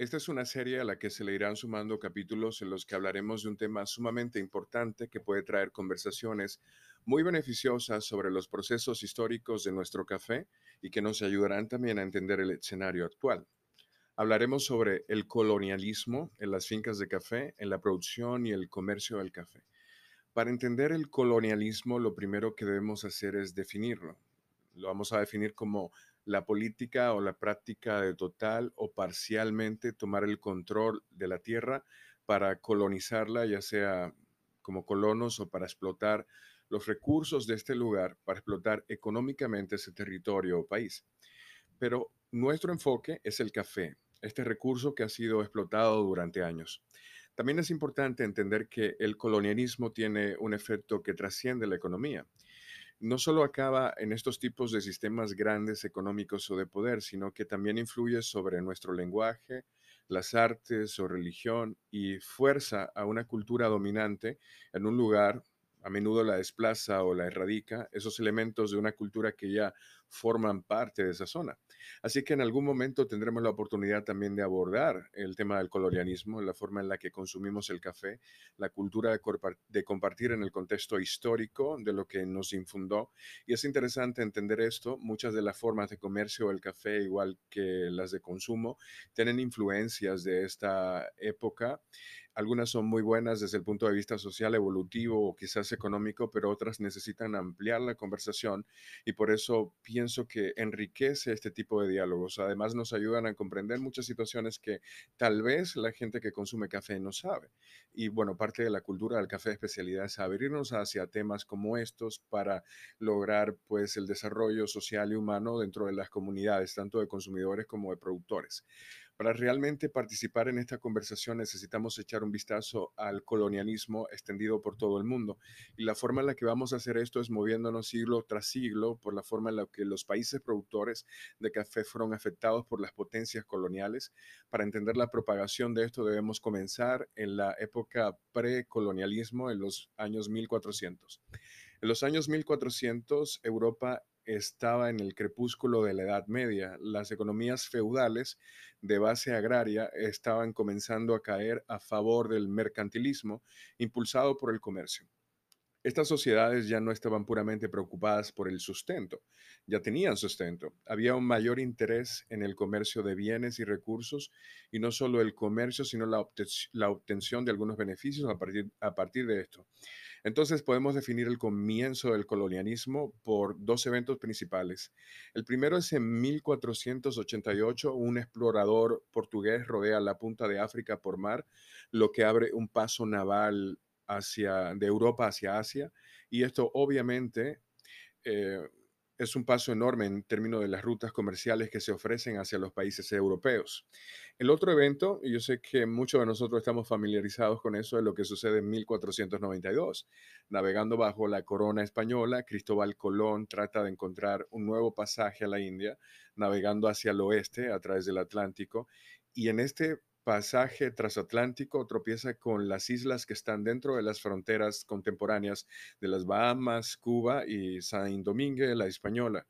Esta es una serie a la que se le irán sumando capítulos en los que hablaremos de un tema sumamente importante que puede traer conversaciones muy beneficiosas sobre los procesos históricos de nuestro café y que nos ayudarán también a entender el escenario actual. Hablaremos sobre el colonialismo en las fincas de café, en la producción y el comercio del café. Para entender el colonialismo, lo primero que debemos hacer es definirlo. Lo vamos a definir como la política o la práctica de total o parcialmente tomar el control de la tierra para colonizarla, ya sea como colonos o para explotar los recursos de este lugar, para explotar económicamente ese territorio o país. Pero nuestro enfoque es el café, este recurso que ha sido explotado durante años. También es importante entender que el colonialismo tiene un efecto que trasciende la economía no solo acaba en estos tipos de sistemas grandes económicos o de poder, sino que también influye sobre nuestro lenguaje, las artes o religión y fuerza a una cultura dominante en un lugar, a menudo la desplaza o la erradica, esos elementos de una cultura que ya forman parte de esa zona. Así que en algún momento tendremos la oportunidad también de abordar el tema del colonialismo, la forma en la que consumimos el café, la cultura de, compartir en el contexto histórico de lo que nos infundó. Y es interesante entender esto. Muchas de las formas de comercio del café, igual que las de consumo, tienen influencias de esta época algunas son muy buenas desde el punto de vista social, evolutivo o quizás económico, pero otras necesitan ampliar la conversación y por eso pienso que enriquece este tipo de diálogos. Además nos ayudan a comprender muchas situaciones que tal vez la gente que consume café no sabe. Y bueno, parte de la cultura del café de especialidad es abrirnos hacia temas como estos para lograr pues el desarrollo social y humano dentro de las comunidades, tanto de consumidores como de productores. Para realmente participar en esta conversación necesitamos echar un vistazo al colonialismo extendido por todo el mundo. Y la forma en la que vamos a hacer esto es moviéndonos siglo tras siglo por la forma en la que los países productores de café fueron afectados por las potencias coloniales. Para entender la propagación de esto debemos comenzar en la época precolonialismo, en los años 1400. En los años 1400, Europa estaba en el crepúsculo de la Edad Media. Las economías feudales de base agraria estaban comenzando a caer a favor del mercantilismo impulsado por el comercio. Estas sociedades ya no estaban puramente preocupadas por el sustento, ya tenían sustento. Había un mayor interés en el comercio de bienes y recursos, y no solo el comercio, sino la, obtención de algunos beneficios a partir, a partir de esto. Entonces podemos definir el comienzo del colonialismo por dos eventos principales. El primero es en 1488, un explorador portugués rodea la punta de África por mar, lo que abre un paso naval hacia, de Europa hacia Asia. Y esto obviamente eh, es un paso enorme en términos de las rutas comerciales que se ofrecen hacia los países europeos. El otro evento, y yo sé que muchos de nosotros estamos familiarizados con eso, es lo que sucede en 1492. Navegando bajo la corona española, Cristóbal Colón trata de encontrar un nuevo pasaje a la India, navegando hacia el oeste a través del Atlántico. Y en este pasaje transatlántico tropieza con las islas que están dentro de las fronteras contemporáneas de las Bahamas, Cuba y Saint Domingue, la española.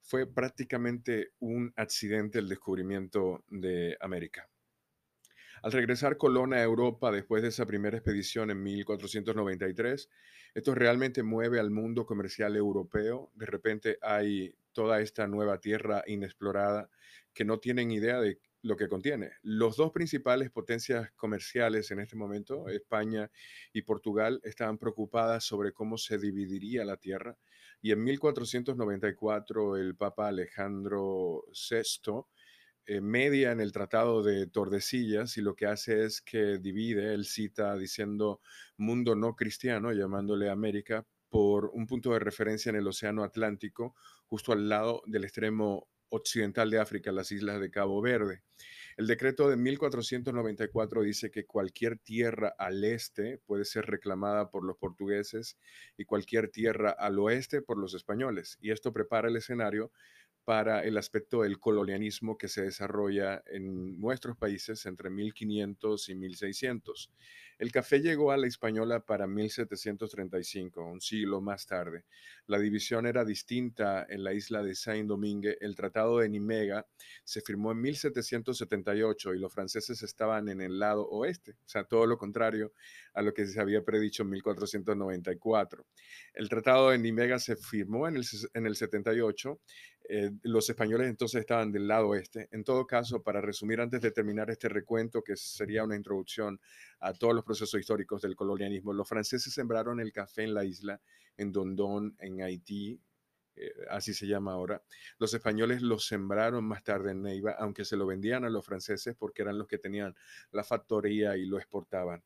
Fue prácticamente un accidente el descubrimiento de América. Al regresar Colón a Europa después de esa primera expedición en 1493, esto realmente mueve al mundo comercial europeo. De repente hay toda esta nueva tierra inexplorada que no tienen idea de lo que contiene. Los dos principales potencias comerciales en este momento, España y Portugal, estaban preocupadas sobre cómo se dividiría la tierra y en 1494 el Papa Alejandro VI eh, media en el Tratado de Tordesillas y lo que hace es que divide, él cita diciendo mundo no cristiano, llamándole América, por un punto de referencia en el Océano Atlántico, justo al lado del extremo occidental de África, las islas de Cabo Verde. El decreto de 1494 dice que cualquier tierra al este puede ser reclamada por los portugueses y cualquier tierra al oeste por los españoles. Y esto prepara el escenario para el aspecto del colonialismo que se desarrolla en nuestros países entre 1500 y 1600. El café llegó a la Hispaniola para 1735, un siglo más tarde. La división era distinta en la isla de Saint-Domingue. El Tratado de Nimega se firmó en 1778 y los franceses estaban en el lado oeste, o sea, todo lo contrario a lo que se había predicho en 1494. El Tratado de Nimega se firmó en el, en el 78 eh, los españoles entonces estaban del lado oeste. En todo caso, para resumir antes de terminar este recuento, que sería una introducción a todos los procesos históricos del colonialismo, los franceses sembraron el café en la isla, en Dondón, en Haití, eh, así se llama ahora. Los españoles lo sembraron más tarde en Neiva, aunque se lo vendían a los franceses porque eran los que tenían la factoría y lo exportaban.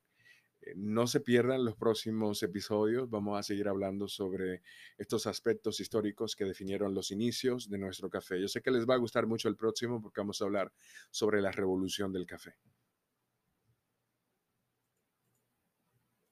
Eh, no se pierdan los próximos episodios. Vamos a seguir hablando sobre estos aspectos históricos que definieron los inicios de nuestro café. Yo sé que les va a gustar mucho el próximo porque vamos a hablar sobre la revolución del café.